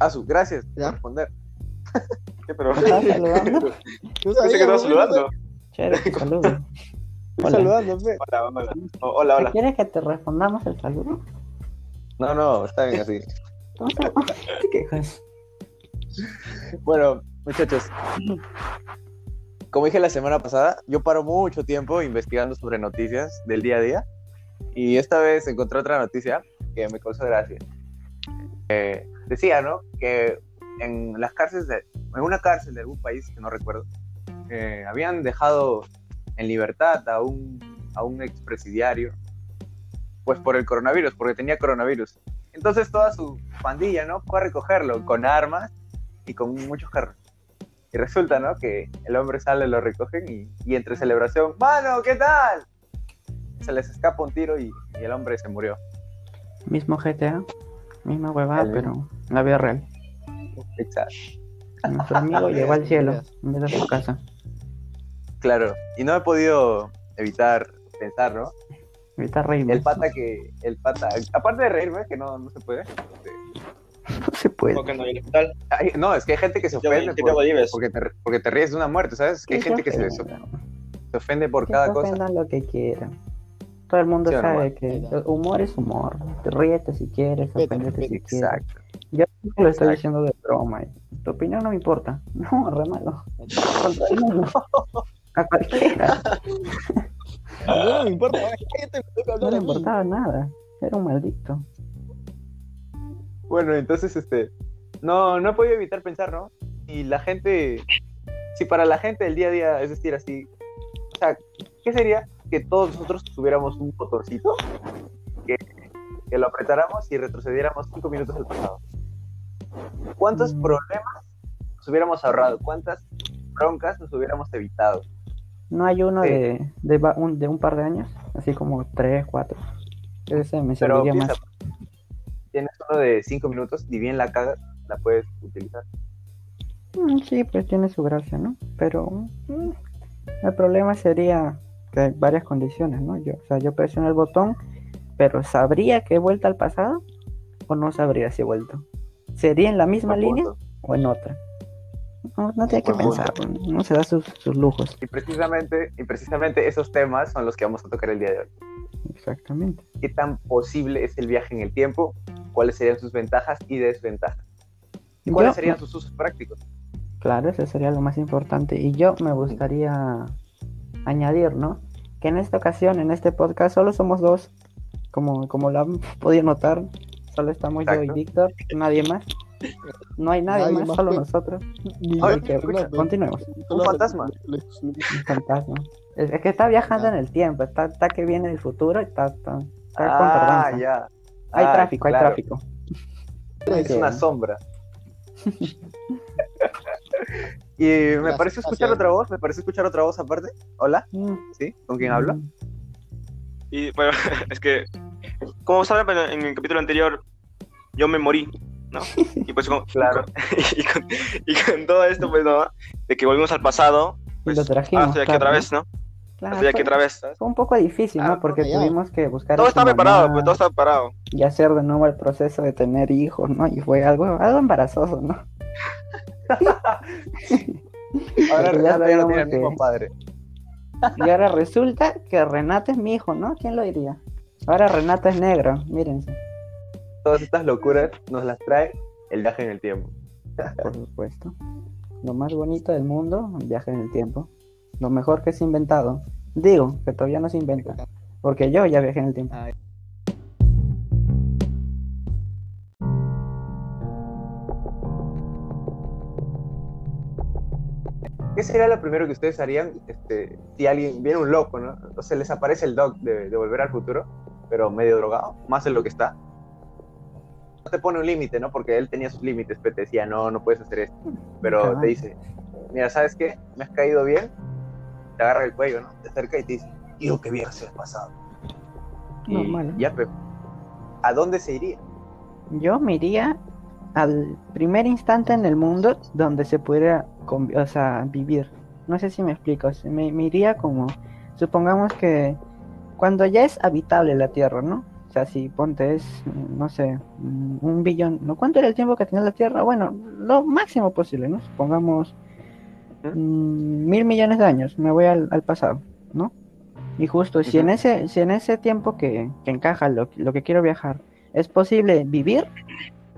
Ah, su, gracias ¿Ya? por responder. ¿Qué, pero... ¿Estás saludando? Tú sabías, que estaba saludando. Chévere, saludo. Hola. saludando. Hola, hola. Hola, hola. ¿Quieres que te respondamos el saludo? No, no, está bien así. ¿qué? Bueno, muchachos, como dije la semana pasada, yo paro mucho tiempo investigando sobre noticias del día a día y esta vez encontré otra noticia que me causó gracia. Decía, ¿no? Que en las cárceles, de, en una cárcel de algún país que no recuerdo, eh, habían dejado en libertad a un, a un expresidiario, pues por el coronavirus, porque tenía coronavirus. Entonces toda su pandilla, ¿no? Fue a recogerlo con armas y con muchos carros. Y resulta, ¿no? Que el hombre sale, lo recogen y, y entre celebración, mano, ¿qué tal? Se les escapa un tiro y, y el hombre se murió. Mismo GTA, misma huevada, El pero en la vida real. Exacto. Nuestro amigo llegó al cielo en vez de su casa. Claro. Y no he podido evitar pensar, ¿no? Ahorita reírme. El pata que, el pata, aparte de reírme, que no, no se puede. No se puede. ¿Cómo que no? ¿Y el hospital? ay, no, es que hay gente que se ¿Qué ofende por- porque, te, porque te ríes de una muerte, ¿sabes? Que hay gente que se se, ofende por Que cada se cosa. lo que quieran. Todo el mundo Sí, o no, sabe que el humor es humor. Te ríete si quieres, Vete, oféndete si quieres. Exacto. Yo lo estoy Exacto. diciendo de broma. Tu opinión no me importa. No, re malo. El. A cualquiera. No me importa, No le importaba nada. Era un maldito. Bueno, entonces, este, no, no he podido evitar pensar, ¿no? Y la gente, si para la gente del día a día, es decir, así, o sea, ¿qué sería que todos nosotros tuviéramos un botoncito que, que lo apretáramos y retrocediéramos cinco minutos al pasado? ¿Cuántos Mm. problemas nos hubiéramos ahorrado? ¿Cuántas broncas nos hubiéramos evitado? No hay uno Sí. de, de, un, de un par de años, así como tres, cuatro. Ese me Pero serviría piensa, más. tienes uno de cinco minutos, ni bien la cagas, la puedes utilizar. Mm, Sí, pues tiene su gracia, ¿no? Pero mm, el problema sería que hay varias condiciones, ¿no? Yo, o sea, yo presiono el botón, pero ¿sabría que he vuelto al pasado? ¿O no sabría si he vuelto? ¿Sería en la misma línea o en otra? No, no tiene que punto. pensar, no se da sus, sus lujos. Y precisamente, y precisamente esos temas son los que vamos a tocar el día de hoy. Exactamente. qué tan posible es el viaje en el tiempo, cuáles serían sus ventajas y desventajas, y cuáles Yo- serían sus usos prácticos. Claro, eso sería lo más importante. Y yo me gustaría añadir, ¿no? Que en esta ocasión, en este podcast, solo somos dos. Como, como lo han podido notar, solo estamos yo y Víctor, nadie más. No hay nadie, Nadie más, más, solo pues. nosotros. Ay, que, continuemos. Un fantasma. Un fantasma. Es, es que está viajando en el tiempo, está, está que viene del futuro y está, está, está Ah, ya. Hay Ah, tráfico, hay tráfico. Es una sombra. y me parece escuchar otra voz, me parece escuchar otra voz aparte. Hola, Mm, ¿sí? ¿Con quién hablo? Y bueno, es que, como saben, en el capítulo anterior, yo me morí, ¿no? Y pues, con, Claro. y, con, y con todo esto, pues, ¿no? De que volvimos al pasado, Y pues, lo trajimos. ah, estoy aquí claro, otra vez, ¿no? Claro, Estoy aquí fue- otra vez, ¿sabes? Fue un poco difícil, ¿no? Ah, Porque ya. tuvimos que buscar Todo a su está preparado, pues, todo está preparado. y hacer de nuevo el proceso de tener hijos, ¿no? Y fue algo, algo embarazoso, ¿no? Ahora Renata ya no sabíamos tiene el mismo padre. Y ahora resulta que Renata es mi hijo, ¿no? ¿Quién lo diría? Ahora Renata es negro, mírense, Todas estas locuras nos las trae el viaje en el tiempo. por supuesto. Lo más bonito del mundo, un viaje en el tiempo. Lo mejor que se ha inventado. Digo, que todavía no se inventa. Porque yo ya viajé en el tiempo. Ay. ¿Qué sería lo primero que ustedes harían este, si alguien viene un loco, ¿no? O se les aparece el doc de, de Volver al Futuro, pero medio drogado, más de lo que está. No te pone un límite, ¿no? Porque él tenía sus límites, pero te decía, no, no puedes hacer esto. Pero te dice, mira, ¿sabes qué? Me has caído bien. Te agarra el cuello, ¿no? Te acerca y te dice, digo que viajes el pasado. Y Normal. ya, pero ¿a dónde se iría? Yo me iría al primer instante en el mundo donde se pudiera convi- o sea, vivir. No sé si me explico. o sea, Me, me iría como, supongamos que cuando ya es habitable la Tierra, ¿no? O sea, si ponte es, no sé, mm, un billón, ¿no? ¿Cuánto era el tiempo que tenía la Tierra? Bueno, lo máximo posible, ¿no? Supongamos mm, mil millones de años, me voy al, al pasado, ¿no? Y justo, si en ese, si en ese tiempo que, que encaja lo, lo que quiero viajar, es posible vivir,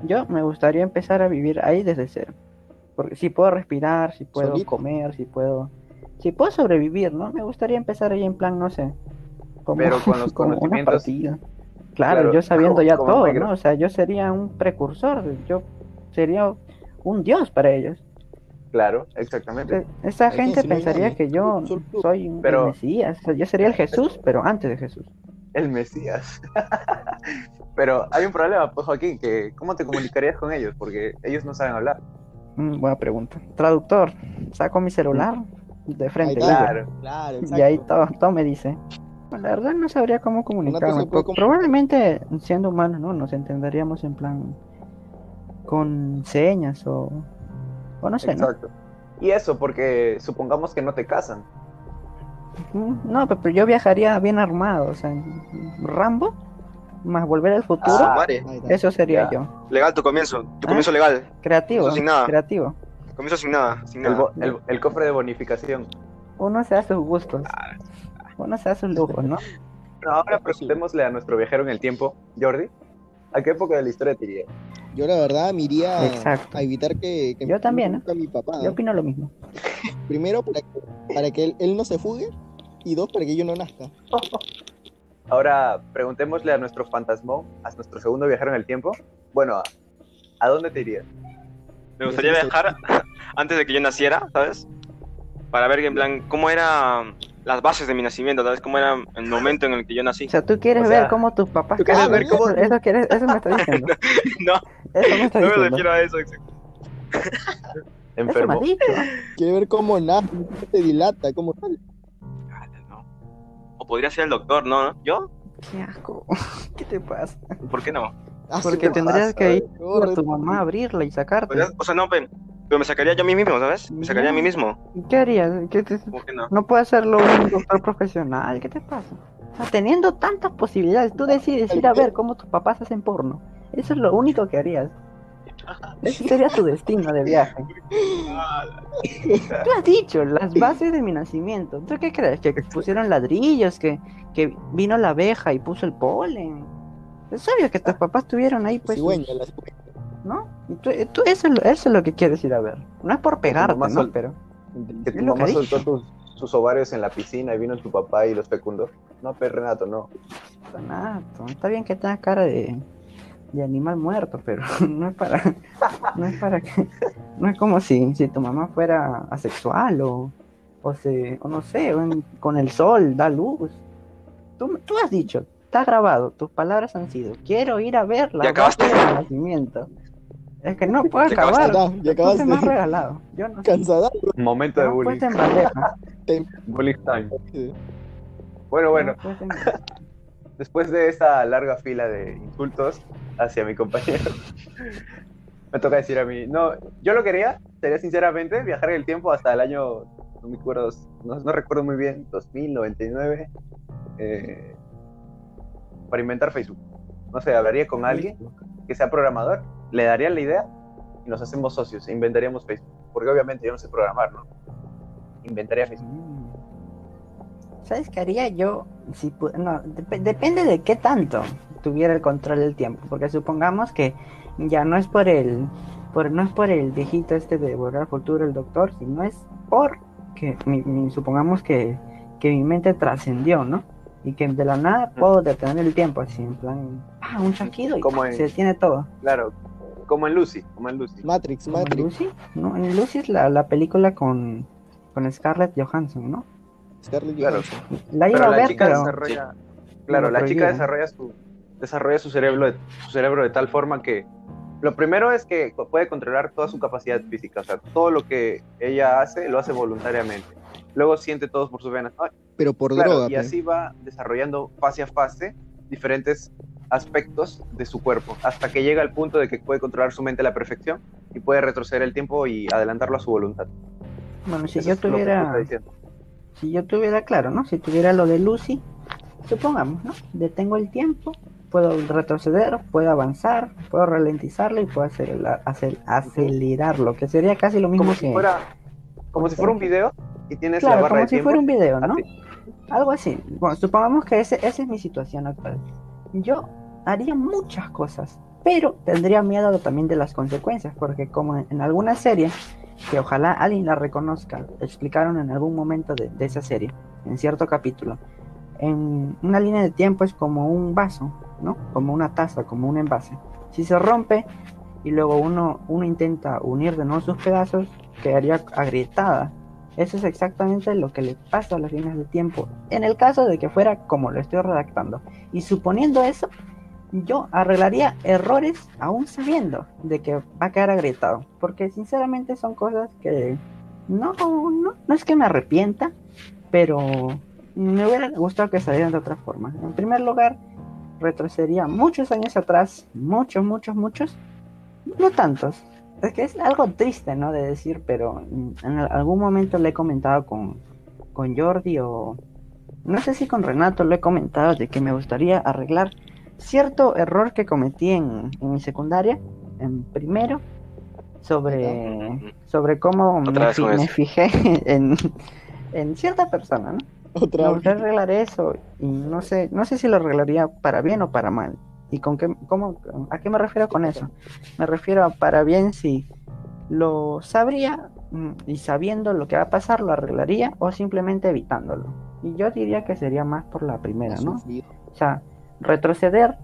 yo me gustaría empezar a vivir ahí desde cero. Porque si puedo respirar, si puedo Solito. comer, si puedo, si puedo sobrevivir, ¿no? Me gustaría empezar ahí en plan, no sé, como, Pero con los como una conocimientos- partida. Claro, Claro, yo sabiendo como- ya como todo. ¿no? O sea, yo sería un precursor, yo sería un dios para ellos. Claro, exactamente. Eh, Esa gente pensaría que yo soy un Pero- el Mesías, o sea, yo sería el Jesús, pero antes de Jesús. El Mesías. Pero hay un problema, pues Joaquín, que ¿cómo te comunicarías con ellos? Porque ellos no saben hablar. Mm, buena pregunta. Traductor, saco mi celular de frente. Claro. Claro, y ahí todo, todo me dice. La verdad no sabría cómo comunicarme. Probablemente siendo humanos, ¿no? Nos entenderíamos en plan con señas o, o no sé, ¿no? Exacto. Y eso, porque supongamos que no te casan. Mm, No, pero pero yo viajaría bien armado, o sea, Rambo más volver al futuro, Ah, eso sería ya. yo. legal tu comienzo. Tu ¿Ah? comienzo legal. Creativo, sin nada. creativo. Comienzo sin nada. Sin El, nada. bo- el- el cofre de bonificación. Uno se da sus gustos. Uno se da sus lujos, ¿no? No, ahora preguntémosle a nuestro viajero en el tiempo, Jordi, ¿a qué época de la historia te irías? Yo la verdad me iría Exacto. a evitar que, que Yo me también, ¿eh? conozca mi papá. Yo opino lo mismo. Primero para que, para que él, él no se fugue y dos para que yo no nazca. Ahora preguntémosle a nuestro fantasmón, a nuestro segundo viajero en el tiempo. Bueno, ¿a, dónde te irías? Me gustaría viajar antes de que yo naciera, ¿sabes? Para ver en plan cómo eran las bases de mi nacimiento, ¿sabes? Cómo era el momento en el que yo nací. O sea, tú quieres O sea, ver cómo tus papás tú quieres ver cómo- Eso, eso quieres- eso me está diciendo. No, Eso me está no me refiero a eso. Enfermo. Quiere ver cómo nace, cómo se dilata, cómo tal. Podría ser el doctor, ¿no? ¿Yo? Qué asco. ¿Qué te pasa? ¿Por qué no? Ah, Porque tendrías pasa? que ir a tu mamá a abrirla y sacarte. O sea, no, pe- pero me sacaría yo a mí mismo, ¿sabes? Me sacaría a mí mismo. ¿Qué harías? ¿Qué te- ¿Cómo que no? No puede hacerlo un doctor profesional. ¿Qué te pasa? O sea, teniendo tantas posibilidades, tú decides ir a ver cómo tus papás hacen porno. Eso es lo único que harías. Ese sería tu destino de viaje. Tú has dicho, las bases de mi nacimiento. ¿Tú qué crees? ¿Que pusieron ladrillos? ¿Que, que vino la abeja y puso el polen? Es obvio que tus papás tuvieron ahí, pues, Cigüeña. ¿no? Y tú- tú- eso, es lo- eso es lo que quieres ir a ver. No es por pegarte, ¿no? sol- Pero Que tu lo que mamá dije. soltó tus, sus ovarios en la piscina y vino tu papá y los fecundó. No, pero Renato, no. Renato, está bien que tengas cara de, de animal muerto, pero no es para, no es para que, no es como si, si tu mamá fuera asexual o, o se, o no sé, o en- con el sol da luz. Tú, tú has dicho, está grabado, tus palabras han sido, quiero ir a ver la Ya acabaste. del nacimiento. Es que no puedo Ya acabar. acabaste, ya Tú se me has acabaste. regalado. Yo no. Cansada. Momento de No bullying. puedes en bandeja. Bullying time. Bueno, bueno, No puedes en- después de esta larga fila de insultos hacia mi compañero, me toca decir a mí, no, yo lo quería, sería sinceramente, viajar en el tiempo hasta el año, no me acuerdo, no recuerdo muy bien, 2099, eh, para inventar Facebook. No sé, hablaría con alguien que sea programador, le daría la idea y nos hacemos socios e inventaríamos Facebook. Porque obviamente yo no sé programar, ¿no? Inventaría Facebook. ¿Sabes qué haría yo? Si no, dep- depende de qué tanto tuviera el control del tiempo, porque supongamos que ya no es por el, por, no es por el viejito este de volver al futuro, el doctor, sino es por que mi- mi- supongamos que, que mi mente trascendió, ¿no? Y que de la nada puedo detener el tiempo, así en plan, ah, un chasquido y Como ¡pah! en- se detiene todo. Claro, como en Lucy, como en Lucy. Matrix, ¿Como en Matrix. Lucy? No, en Lucy es la, la película con, con Scarlett Johansson, ¿no? Scarlett Claro. La iba Pero a la ver, chica pero... desarrolla, claro, la chica desarrolla su, desarrolla su cerebro, de, su cerebro de tal forma que lo primero es que puede controlar toda su capacidad física, o sea, todo lo que ella hace lo hace voluntariamente. Luego siente todos por sus venas. Ay, Pero por claro, droga. y pe. así va desarrollando fase a fase diferentes aspectos de su cuerpo, hasta que llega al punto de que puede controlar su mente a la perfección y puede retroceder el tiempo y adelantarlo a su voluntad. Bueno, si Eso yo tuviera. Si yo tuviera claro, ¿no? Si tuviera lo de Lucy, supongamos, ¿no? Detengo el tiempo puedo retroceder, puedo avanzar, puedo ralentizarlo y puedo acelerar, acel- acelerarlo, que sería casi lo mismo Como que... si fuera, como si fuera un video y tienes la Claro, barra como de si tiempo. fuera un video, ¿no? así. Algo así. Bueno, supongamos que ese, esa es mi situación actual. Yo haría muchas cosas, pero tendría miedo también de las consecuencias, porque como en, en alguna serie, que ojalá alguien la reconozca, explicaron en algún momento de, esa serie, en cierto capítulo, en una línea de tiempo es como un vaso, ¿no? Como una taza, como un envase. Si se rompe y luego uno, uno intenta unir de nuevo sus pedazos, quedaría agrietada. Eso es exactamente lo que le pasa a las líneas de tiempo, en el caso de que fuera como lo estoy redactando. Y suponiendo eso, yo arreglaría errores aún sabiendo de que va a quedar agrietado. Porque sinceramente son cosas que no, no, no es que me arrepienta, pero me hubiera gustado que salieran de otra forma. En primer lugar, retrocedería muchos años atrás, muchos, muchos, muchos, no tantos. Es que es algo triste, ¿no? De decir, pero en algún momento le he comentado con, con Jordi o no sé si con Renato lo he comentado de que me gustaría arreglar cierto error que cometí en, en mi secundaria, en primero, sobre, sobre cómo me, fi- fijé en, en cierta persona, ¿no? Otra Me vez. arreglar eso y no sé, no sé si lo arreglaría para bien o para mal. ¿Y con qué, cómo, a qué me refiero con eso? Me refiero a para bien si lo sabría mm, y sabiendo lo que va a pasar lo arreglaría o simplemente evitándolo. Y yo diría que sería más por la primera, ¿no? O sea, retroceder,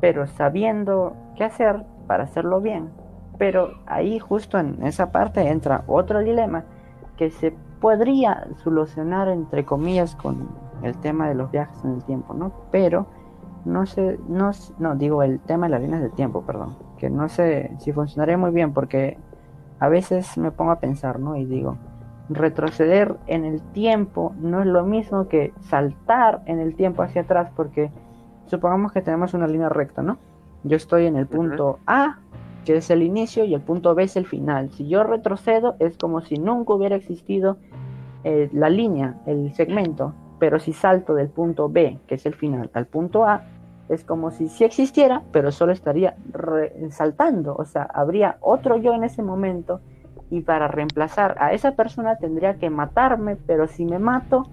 pero sabiendo qué hacer para hacerlo bien. Pero ahí justo en esa parte entra otro dilema que se podría solucionar entre comillas con el tema de los viajes en el tiempo, ¿no? Pero no sé, no, no digo el tema de las líneas del tiempo, perdón, que no sé si funcionaría muy bien porque a veces me pongo a pensar, ¿no? Y digo, retroceder en el tiempo no es lo mismo que saltar en el tiempo hacia atrás porque supongamos que tenemos una línea recta, ¿no? Yo estoy en el punto A, que es el inicio, y el punto B es el final. Si yo retrocedo es como si nunca hubiera existido eh, la línea, el segmento, pero si salto del punto B, que es el final, al punto A, es como si sí existiera, pero solo estaría saltando, o sea, habría otro yo en ese momento y para reemplazar a esa persona tendría que matarme, pero si me mato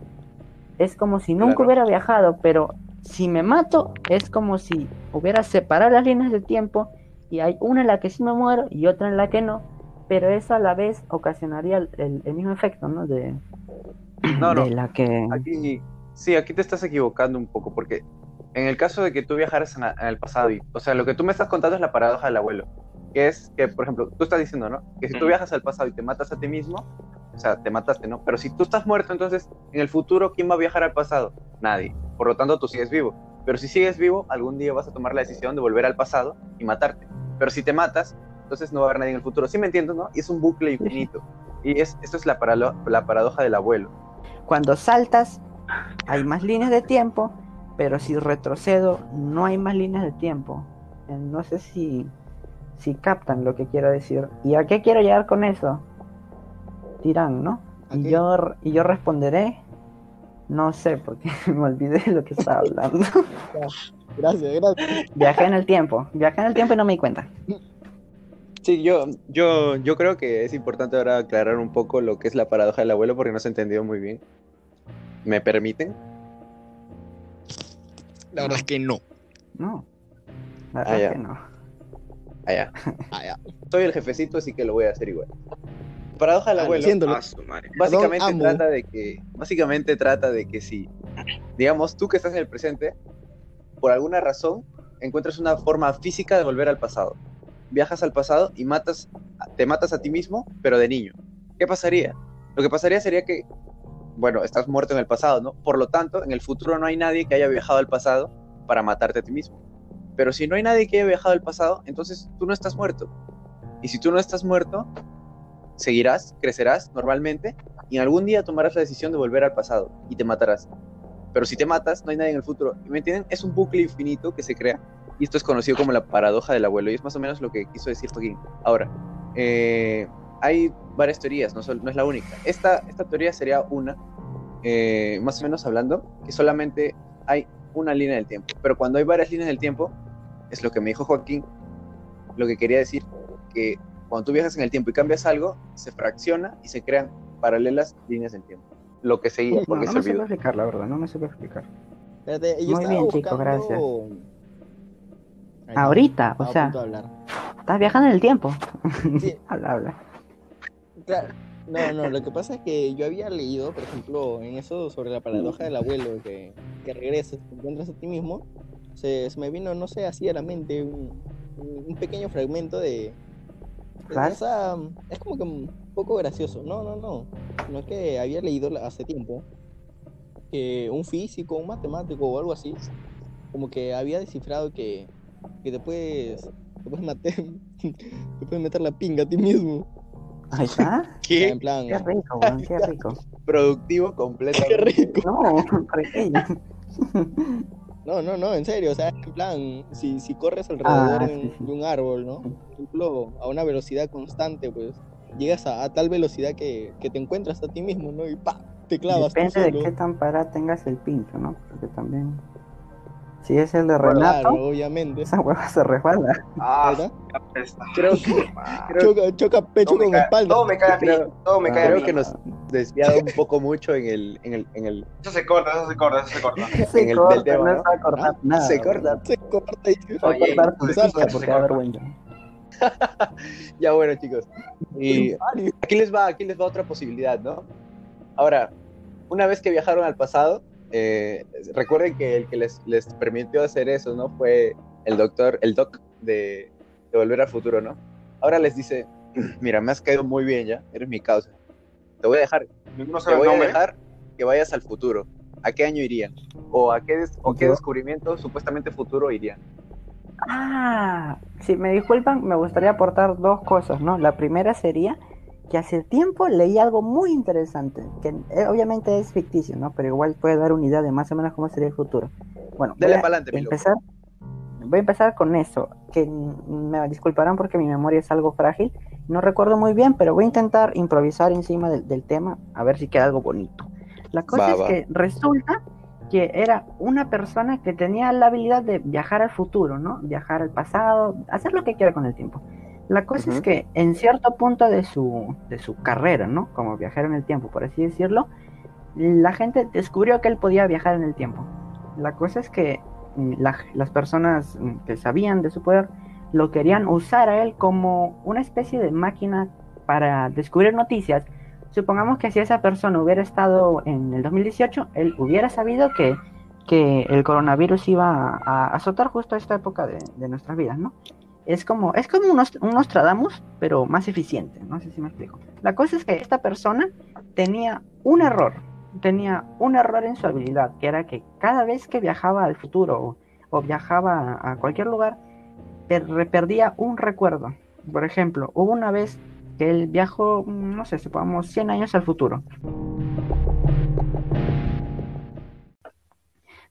es como si nunca Claro. hubiera viajado, pero si me mato es como si hubiera separado las líneas de tiempo y hay una en la que sí me muero y otra en la que no, pero eso a la vez ocasionaría el, el- el mismo efecto, ¿no? De, No, no. de la que... Aquí, sí, aquí te estás equivocando un poco, porque en el caso de que tú viajaras en, la- en el pasado, y, o sea, lo que tú me estás contando es la paradoja del abuelo, que es que, por ejemplo, tú estás diciendo, ¿no? Que si tú viajas al pasado y te matas a ti mismo, o sea, te mataste, ¿no? Pero si tú estás muerto, entonces, en el futuro, ¿quién va a viajar al pasado? Nadie. Por lo tanto, tú sigues vivo. Pero si sigues vivo, algún día vas a tomar la decisión de volver al pasado y matarte. Pero si te matas, entonces no va a haber nadie en el futuro. ¿Sí me entiendes, no? Y es un bucle infinito. Y es, esto es la, paralo- la paradoja del abuelo. Cuando saltas hay más líneas de tiempo, pero si retrocedo no hay más líneas de tiempo. Eh, No sé si, si captan lo que quiero decir. ¿Y a qué quiero llegar con eso? Dirán, ¿no? ¿A Y yo, y yo responderé, no sé, porque me olvidé de lo que estaba hablando. Gracias, gracias. Viajé en el tiempo, viajé en el tiempo y no me di cuenta. Sí, yo, yo, yo creo que es importante ahora aclarar un poco lo que es la paradoja del abuelo porque no se ha entendido muy bien. ¿Me permiten? La verdad es que no. No, la Ah, verdad ya. que no. Allá. Ah, ya. Soy el jefecito, así que lo voy a hacer igual. Paradoja del Ah, abuelo. Ah, básicamente trata de que básicamente trata de que si digamos tú que estás en el presente por alguna razón encuentras una forma física de volver al pasado. Viajas al pasado y matas te matas a ti mismo pero de niño. Qué pasaría lo que pasaría sería que bueno estás muerto en el pasado no por lo tanto en el futuro no hay nadie que haya viajado al pasado para matarte a ti mismo. Pero si no hay nadie que haya viajado al pasado entonces tú no estás muerto. Y si tú no estás muerto seguirás, crecerás normalmente y en algún día tomarás la decisión de volver al pasado y te matarás. Pero si te matas, no hay nadie en el futuro. ¿Y ¿Me entienden? Es un bucle infinito que se crea y esto es conocido como la paradoja del abuelo y es más o menos lo que quiso decir Joaquín. Ahora, eh, hay varias teorías, no es la única. Esta, esta teoría sería una eh, más o menos hablando, que solamente hay una línea del tiempo. Pero cuando hay varias líneas del tiempo, es lo que me dijo Joaquín, lo que quería decir, que cuando tú viajas en el tiempo y cambias algo, se fracciona y se crean paralelas líneas del tiempo. Lo que seguía, No, porque no se me explicar, la verdad, no me supe explicar. Espérate, yo Muy bien, chico, buscando- gracias. Ahí, Ahorita, o sea, estás viajando en el tiempo. Sí. habla, habla. Claro. No, no, lo que pasa es que yo había leído, por ejemplo, en eso sobre la paradoja del abuelo, que, que regresas, te encuentras a ti mismo, se, se me vino, no sé, así a la mente un, un- un pequeño fragmento de... es como que un poco gracioso. No, no, no. No es que había leído hace tiempo que un físico, un matemático o algo así, como que había descifrado que, que te puedes, te puedes matar, te puedes meter la pinga a ti mismo. Ahí está. ¿Qué? En plan, Qué rico, qué rico. Productivo qué completamente. rico. No, pequeño. No, no, no, en serio, o sea, en plan, si, si corres alrededor Ah, de, un, sí, sí. de un árbol, ¿no? Por ejemplo, a una velocidad constante, pues, llegas a, a tal velocidad que, que te encuentras a ti mismo, ¿no? Y pa, te clavas tú Depende de qué tan parada tengas el pincho, ¿no? Porque también. Si es el de Claro, Renato, obviamente. esa hueva se resbala. Ah. Creo que, creo, Choca, choca pecho Todo me con cae- espalda. Todo me cae a mí. Creo- Todo me cae a creo mí. que nos desviado un poco mucho en el, en el, en el Eso se corta, eso se corta, eso se corta. Se En el- corta, tema, no ¿no? se va a cortar Ah, nada. se corta. Se corta y se va a cortar tu corta, porque vergüenza. Ya bueno, chicos. Y aquí les va, aquí les va otra posibilidad, ¿no? Ahora, una vez que viajaron al pasado, eh, recuerden que el que les, les permitió hacer eso, ¿no? Fue el doctor, el doc de, de Volver al Futuro, ¿no? Ahora les dice, mira, me has caído muy bien ya, eres mi causa. Te voy a dejar, Ninguno te voy a dejar que vayas al futuro. ¿A qué año irían? ¿O a qué, des- o qué Yo- descubrimiento supuestamente futuro irían? Ah, si me disculpan, me gustaría aportar dos cosas, ¿no? La primera sería que hace tiempo leí algo muy interesante, que eh, obviamente es ficticio, ¿no? Pero igual puede dar una idea de más o menos cómo sería el futuro. Bueno, voy Dale a adelante, mi loco. empezar, voy a empezar con eso, que me disculparán porque mi memoria es algo frágil, no recuerdo muy bien, pero voy a intentar improvisar encima del, del tema, a ver si queda algo bonito. La cosa Va, es va. que resulta que era una persona que tenía la habilidad de viajar al futuro, ¿no? Viajar al pasado, hacer lo que quiera con el tiempo. La cosa es que en cierto punto de su, de su carrera, ¿no? Como viajero en el tiempo, por así decirlo, la gente descubrió que él podía viajar en el tiempo. La cosa es que mm, la- las personas mm, que sabían de su poder lo querían usar a él como una especie de máquina para descubrir noticias. Supongamos que si esa persona hubiera estado en el 2018, él hubiera sabido que, que el coronavirus iba a, a azotar justo a esta época de, de nuestras vidas, ¿no? Es como, es como un, un Nostradamus, pero más eficiente, no sé si me explico. La cosa es que esta persona tenía un error, tenía un error en su habilidad, que era que cada vez que viajaba al futuro o, viajaba a, cualquier lugar, per- perdía un recuerdo. Por ejemplo, hubo una vez que él viajó, no sé, supongamos 100 años al futuro.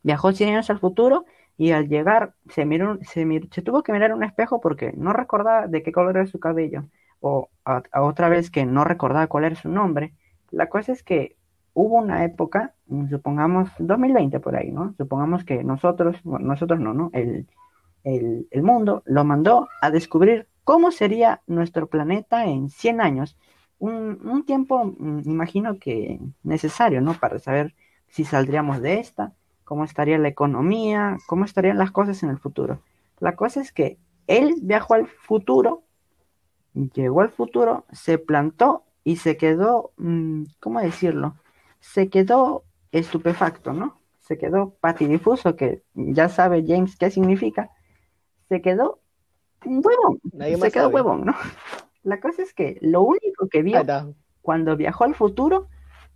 Viajó 100 años al futuro y al llegar se, miró, se, se tuvo que mirar un espejo porque no recordaba de qué color era su cabello o a, otra vez que no recordaba cuál era su nombre. La cosa es que hubo una época, mm, supongamos 2020 por ahí, ¿no? Supongamos que nosotros, nosotros no, ¿no? El, el, el mundo lo mandó a descubrir cómo sería nuestro planeta en 100 años. Un, un tiempo, mm, imagino que necesario, ¿no? Para saber si saldríamos de esta, cómo estaría la economía, cómo estarían las cosas en el futuro. La cosa es que él viajó al futuro, llegó al futuro, se plantó y se quedó, mm, ¿cómo decirlo? Se quedó estupefacto, ¿no? Se quedó patidifuso, que ya sabe James qué significa. Se quedó huevón, se quedó sabe. huevón, ¿no? La cosa es que lo único que vio cuando viajó al futuro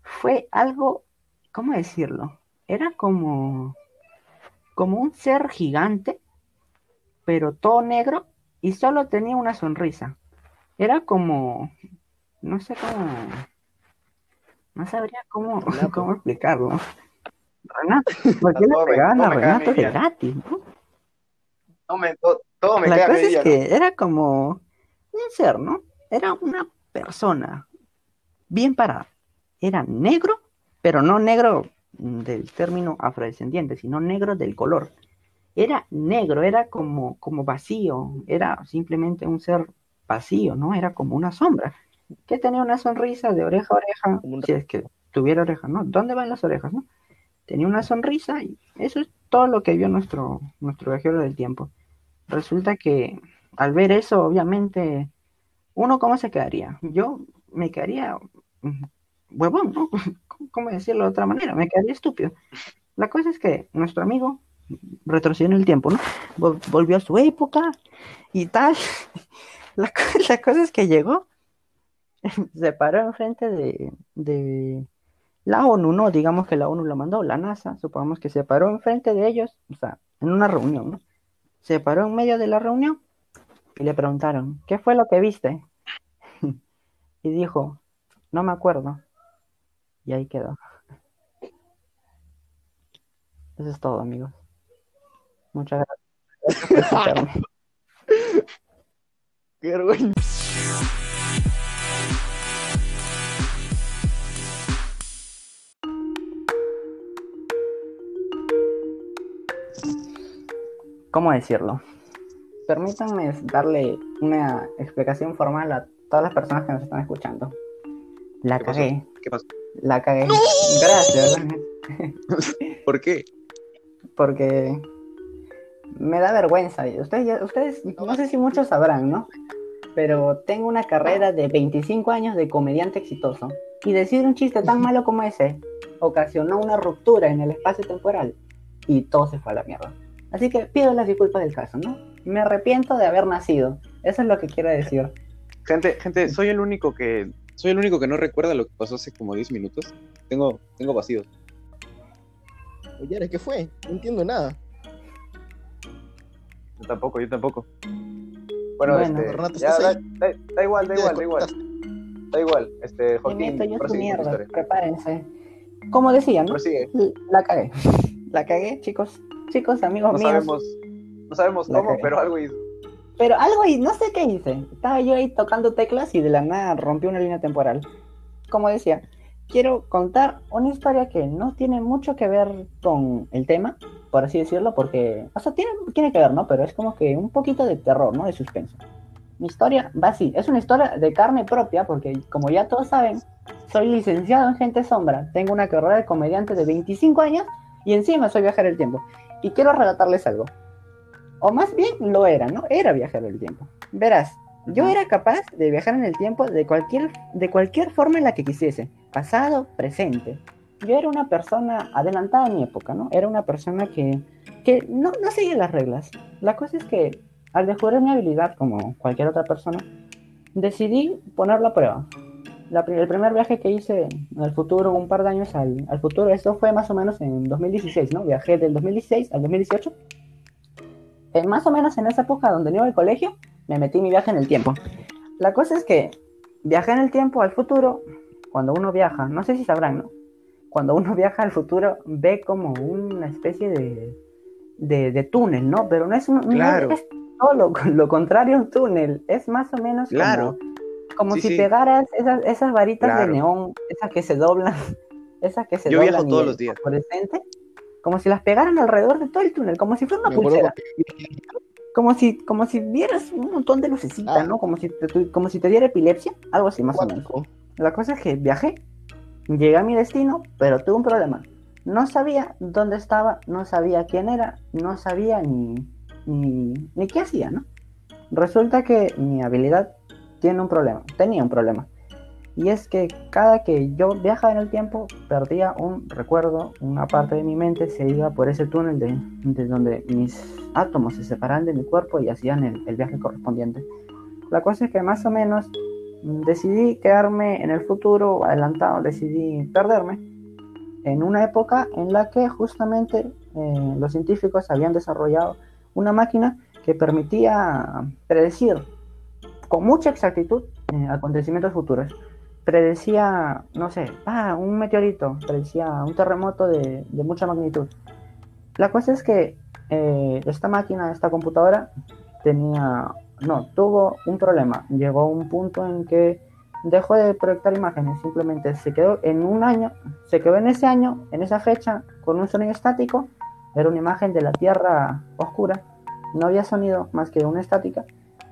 fue algo, ¿cómo decirlo? Era como, como un ser gigante, pero todo negro y solo tenía una sonrisa. Era como, no sé cómo, no sabría cómo, Renato. cómo explicarlo. Renato, ¿por qué le pegaban a Renato de gratis? no? Me, todo, todo me La cosa es que era como un ser, ¿no? Era una persona bien parada. Era negro, pero no negro del término afrodescendiente, sino negro del color. Era negro, era como, como vacío, era simplemente un ser vacío, ¿no? Era como una sombra, que tenía una sonrisa de oreja a oreja, un- si es que tuviera orejas, ¿no? ¿Dónde van las orejas, no? Tenía una sonrisa y eso es todo lo que vio nuestro, nuestro viajero del tiempo. Resulta que al ver eso, obviamente, uno cómo se quedaría. Yo me quedaría mm, huevón, ¿no? ¿Cómo decirlo de otra manera? Me quedaría estúpido. La cosa es que nuestro amigo retrocedió en el tiempo, ¿no? Vol- volvió a su época y tal. La, la cosa es que llegó, se paró enfrente de, de la ONU, ¿no? Digamos que la ONU lo mandó, la NASA, supongamos que se paró enfrente de ellos, o sea, en una reunión, ¿no? Se paró en medio de la reunión y le preguntaron, ¿qué fue lo que viste? Y dijo, no me acuerdo. Y ahí quedó. Eso es todo, amigos. Muchas gracias por. Qué vergüenza. ¿Cómo decirlo? Permítanme darle una explicación formal a todas las personas que nos están escuchando. La cagué, ¿Qué pasó? la cagué. Gracias, ¿Por qué? porque me da vergüenza. y Ustedes, ya- ustedes, no sé si muchos sabrán, ¿no? Pero tengo una carrera de 25 años de comediante exitoso. Y decir un chiste tan malo como ese ocasionó una ruptura en el espacio temporal y todo se fue a la mierda. Así que pido las disculpas del caso, ¿no? Me arrepiento de haber nacido. Eso es lo que quiero decir. Gente, gente, soy el único que soy el único que no recuerda lo que pasó hace como 10 minutos. Tengo tengo vacíos. Oye, ¿qué fue? No entiendo nada. Yo tampoco, yo tampoco. Bueno, Bueno, este, Renato, ya, ¿estás da, da- da igual, da igual, da igual, da igual. Este, Joaquín, esto ya es tu prosigue historia. Prepárense. Como decía, ¿no? Prosigue. La cagué. La cagué, chicos. Chicos, amigos No míos. sabemos, no sabemos La cómo, cagué. pero algo hizo. Pero algo y no sé qué hice. Estaba yo ahí tocando teclas y de la nada rompió una línea temporal. Como decía, quiero contar una historia que no tiene mucho que ver con el tema, por así decirlo, porque, o sea, tiene, tiene que ver, ¿no? Pero es como que un poquito de terror, ¿no? De suspenso. Mi historia va así, es una historia de carne propia, porque como ya todos saben, soy licenciado en Gente Sombra, tengo una carrera de comediante de 25 años y encima soy viajero del tiempo. Y quiero relatarles algo. O más bien lo era, ¿no? Era viajero del tiempo. Verás, yo era capaz de viajar en el tiempo de cualquier, de cualquier forma en la que quisiese. Pasado, presente. Yo era una persona adelantada a mi época, ¿no? Era una persona que, que no, no seguía las reglas. La cosa es que al descubrir mi habilidad, como cualquier otra persona, decidí ponerla a prueba. La el primer viaje que hice al futuro, un par de años al, al futuro, esto fue más o menos en 2016, ¿no? Viajé del 2016 al 2018. Eh, más o menos en esa época donde no iba al colegio, me metí mi viaje en el tiempo. La cosa es que viajé en el tiempo al futuro, cuando uno viaja, no sé si sabrán, ¿no? Cuando uno viaja al futuro, ve como una especie de, de, de túnel, ¿no? Pero no es un... no Claro. es todo lo, lo contrario a un túnel, es más o menos como- Claro. como, Sí, si sí. pegaras esas, esas varitas Claro. de neón, esas que se doblan, esas que se Yo doblan viajo todos los días. fosforescente, como si las pegaran alrededor de todo el túnel, como si fuera una pulsera que- como si, como si vieras un montón de lucecitas, Ah. ¿no? Como si, te, como si te diera epilepsia, algo así más o menos. La cosa es que viajé, llegué a mi destino, pero tuve un problema. No sabía dónde estaba, no sabía quién era, no sabía ni, ni, ni qué hacía, ¿no? Resulta que mi habilidad tiene un problema, tenía un problema. Y es que cada que yo viajaba en el tiempo, perdía un recuerdo, una parte de mi mente se iba por ese túnel de, de donde mis átomos se separaban de mi cuerpo y hacían el, el viaje correspondiente. La cosa es que más o menos mm, decidí quedarme en el futuro adelantado, decidí perderme en una época en la que justamente eh, los científicos habían desarrollado una máquina que permitía predecir con mucha exactitud eh, acontecimientos futuros. Predecía, no sé, ah, un meteorito, predecía un terremoto de, de mucha magnitud. La cosa es que eh, esta máquina, esta computadora, tenía, no, tuvo un problema. Llegó a un punto en que dejó de proyectar imágenes, simplemente se quedó en un año, se quedó en ese año, en esa fecha, con un sonido estático, era una imagen de la Tierra oscura, no había sonido más que una estática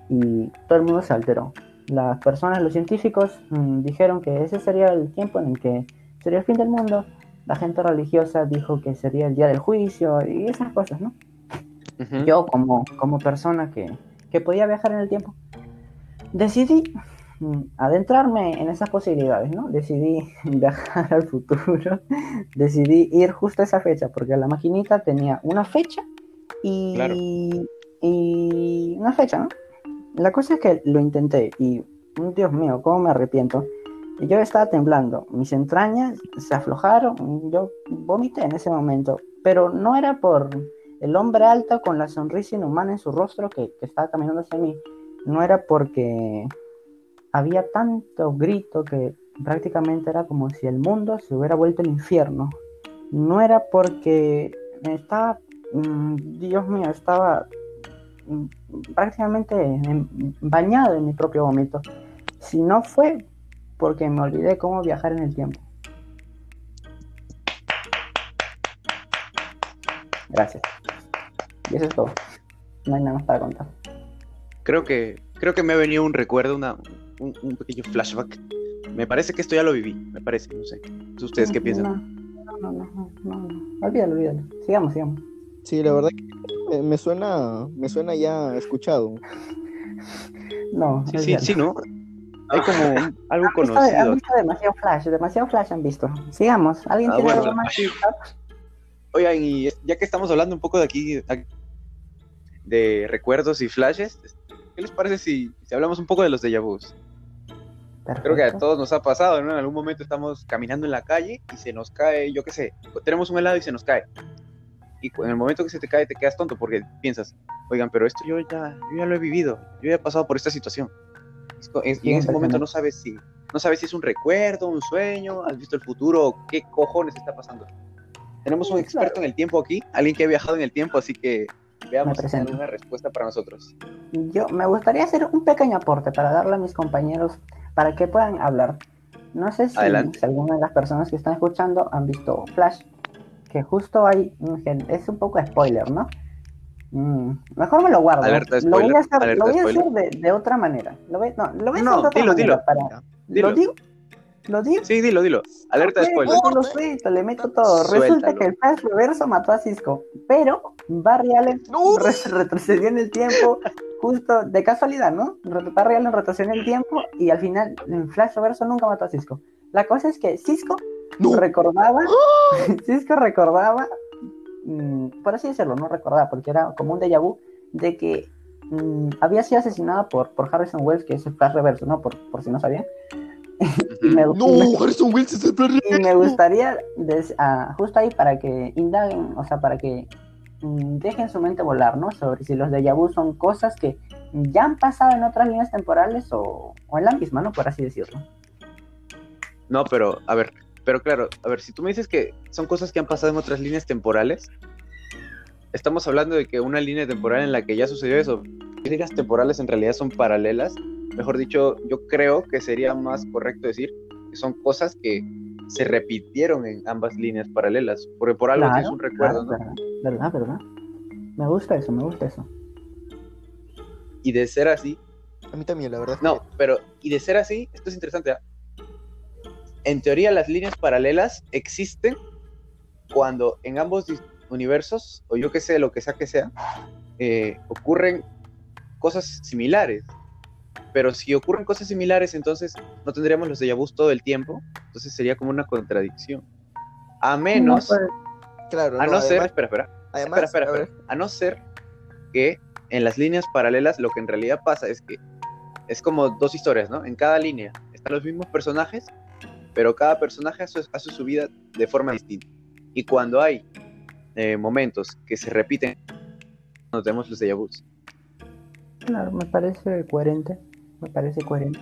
y todo el mundo se alteró. Las personas, los científicos mm, dijeron que ese sería el tiempo en el que sería el fin del mundo, la gente religiosa dijo que sería el día del juicio y esas cosas, ¿no? Yo como, como persona que, que podía viajar en el tiempo, decidí mm, adentrarme en esas posibilidades, ¿no? Decidí viajar al futuro, decidí ir justo a esa fecha, porque la maquinita tenía una fecha y, Claro. y una fecha, ¿no? La cosa es que lo intenté y, mm, Dios mío, cómo me arrepiento. Yo estaba temblando, mis entrañas se aflojaron, yo vomité en ese momento, pero no era por el hombre alto con la sonrisa inhumana en su rostro que, que estaba caminando hacia mí, no era porque había tanto grito que prácticamente era como si el mundo se hubiera vuelto el infierno, no era porque estaba, mm, Dios mío, estaba prácticamente en- bañado en mi propio vómito, si no fue porque me olvidé cómo viajar en el tiempo. Gracias. Y eso es todo. No hay nada más para contar. Creo que, creo que me ha venido un recuerdo, una, un, un pequeño flashback. Me parece que esto ya lo viví, me parece, no sé. ¿Ustedes qué piensan? No, no, no, no, no, no. Olvídalo, olvídalo. Sigamos, sigamos. Sí, la verdad que me, me suena, me suena ya escuchado. No, Sí, sí, sí, ¿no? Hay como algo Han visto, han conocido. visto demasiado flash, demasiado flash han visto. Sigamos. ¿Alguien Ah, tiene bueno. algo más? Oigan, y ya que estamos hablando un poco de aquí, de recuerdos y flashes, ¿qué les parece si, si hablamos un poco de los déjà vus? Creo que a Perfecto. todos nos ha pasado, ¿no? En algún momento estamos caminando en la calle y se nos cae, yo qué sé, tenemos un helado y se nos cae. Y en el momento que se te cae te quedas tonto porque piensas, oigan, pero esto yo ya, yo ya lo he vivido, yo ya he pasado por esta situación. Es y en ese momento no sabes si, no sabes si es un recuerdo, un sueño, has visto el futuro, qué cojones está pasando. Tenemos un experto en el tiempo aquí, alguien que ha viajado en el tiempo, así que veamos si tiene una respuesta para nosotros. Yo me gustaría hacer un pequeño aporte para darle a mis compañeros para que puedan hablar. No sé si, si alguna de las personas que están escuchando han visto Flash, que justo hay, es un poco spoiler, ¿no? Mm, mejor me lo guardo. Alerta lo voy spoiler, a hacer, alerta lo voy a spoiler. hacer de, de otra manera. Lo voy, no, lo voy a No, hacer de otra dilo, manera dilo. para- Dilo. ¿Lo digo? ¿Lo digo? Sí, dilo, dilo. Alerta de Ok, spoiler. yo lo suelto, le meto todo. Resulta Suéltalo. que el Flash Reverso mató a Cisco, pero Barry Allen ¡No! re- retrocedió en el tiempo, justo de casualidad, ¿no? Barry Allen retrocedió en el tiempo y al final en Flash Reverso nunca mató a Cisco. La cosa es que Cisco ¡No! recordaba, Cisco recordaba, mm, por así decirlo, no recordaba, porque era como un déjà vu, de que mm, había sido asesinado por, por Harrison Wells, que es el Flash Reverso, ¿no? Por, por si no sabían. Me- ¡No! me- Harrison Wells es el plan y me gustaría, des- ah, justo ahí, para que indaguen, o sea, para que mm, dejen su mente volar, ¿no? Sobre si los déjà vu son cosas que ya han pasado en otras líneas temporales o, o en la misma, ¿no? Por así decirlo. No, pero, a ver, pero claro, a ver, si tú me dices que son cosas que han pasado en otras líneas temporales, estamos hablando de que una línea temporal en la que ya sucedió eso, líneas temporales en realidad son paralelas, mejor dicho, yo creo que sería más correcto decir que son cosas que se repitieron en ambas líneas paralelas, porque por algo Claro, tienes un recuerdo, claro, ¿no? verdad, verdad, verdad. Me gusta eso, me gusta eso. Y de ser así, A mí también, la verdad. es No, pero y de ser así, esto es interesante. ¿ah? En teoría, las líneas paralelas existen cuando en ambos universos, o yo que sé, lo que sea que sea, eh, ocurren cosas similares. Pero si ocurren cosas similares, entonces no tendríamos los déjà vus todo el tiempo. Entonces sería como una contradicción. A menos, No, pues, Claro, a no ser, además, espera, espera, además, espera, espera, a espera. A no ser que en las líneas paralelas lo que en realidad pasa es que es como dos historias, ¿no? En cada línea están los mismos personajes, pero cada personaje hace, hace su vida de forma distinta. Y cuando hay eh, momentos que se repiten, nos tenemos los déjà vus. claro, me parece coherente. Me parece coherente.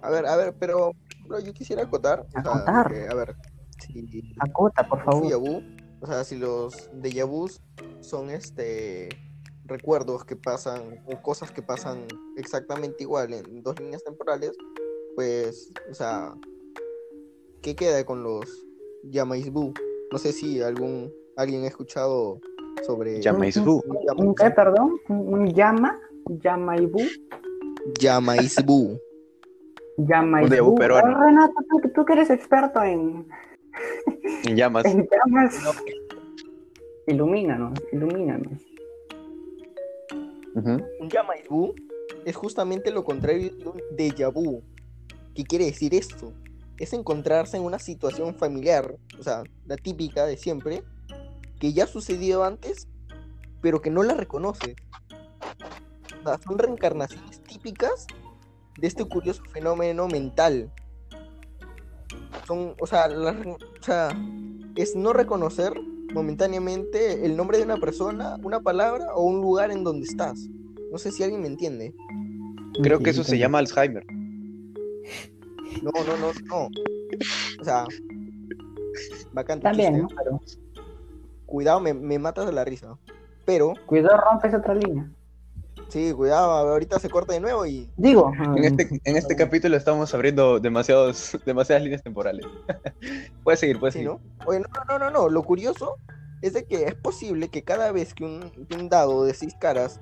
a ver, a ver, pero por ejemplo, yo quisiera acotar. o sea, Acotar. que, a ver, si Acota, por favor. déjà vu, o sea, si los déjà vus son este recuerdos que pasan o cosas que pasan exactamente igual en dos líneas temporales, pues, o sea, ¿qué queda con los Yamaisbu? No sé si algún alguien ha escuchado sobre Yamaisbu. ¿Un, qué, perdón? ¿Un, llama? ¿Llamaibú? Yamaisbu. Llamaibú. Un de U peruano. Ah, Renato, tú, tú que eres experto en, En llamas. en llamas. Ilumínanos, ilumínanos. Ujú. Un Yamaisbu es justamente lo contrario de un déjà vu. ¿Qué quiere decir esto? Es encontrarse en una situación familiar, o sea, la típica de siempre, que ya sucedió antes, pero que no la reconoces. O sea, son reencarnaciones típicas de este curioso fenómeno mental. Son, o sea, o sea, es no reconocer momentáneamente el nombre de una persona, una palabra o un lugar en donde estás. No sé si alguien me entiende. Creo que eso se llama Alzheimer. No, no, no, no. O sea, bacán También, chiste. ¿no? Pero Cuidado, me, me matas de la risa. Pero, cuidado, rompes otra línea. sí, cuidado, ahorita se corta de nuevo y. Digo, En este, en este capítulo estamos abriendo demasiados, demasiadas líneas temporales. puedes seguir, puedes Sí, seguir. ¿no? Oye, no, no, no, no. Lo curioso es de que es posible que cada vez que un, que un dado de seis caras,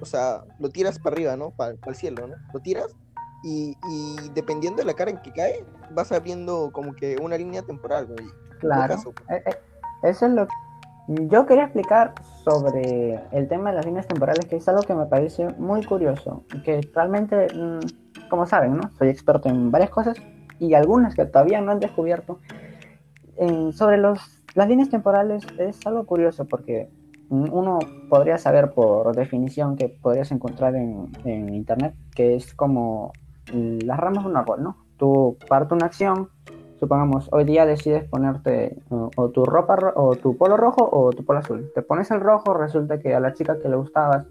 o sea, lo tiras para arriba, ¿no? Para el cielo, ¿no? Lo tiras y, y dependiendo de la cara en que cae, vas abriendo como que una línea temporal, güey. claro. caso. Eh, eh, Eso es lo que yo quería explicar sobre el tema de las líneas temporales, que es algo que me parece muy curioso, que realmente, mm, como saben, ¿no? Soy experto en varias cosas y algunas que todavía no han descubierto. Sobre los, las líneas temporales es algo curioso porque mm, uno podría saber por definición que podrías encontrar en, en internet, que es como las ramas de un árbol, ¿no? Tú partes una acción, supongamos, hoy día decides ponerte o, o tu ropa ro- o tu polo rojo o tu polo azul. Te pones el rojo, resulta que a la chica que le gustabas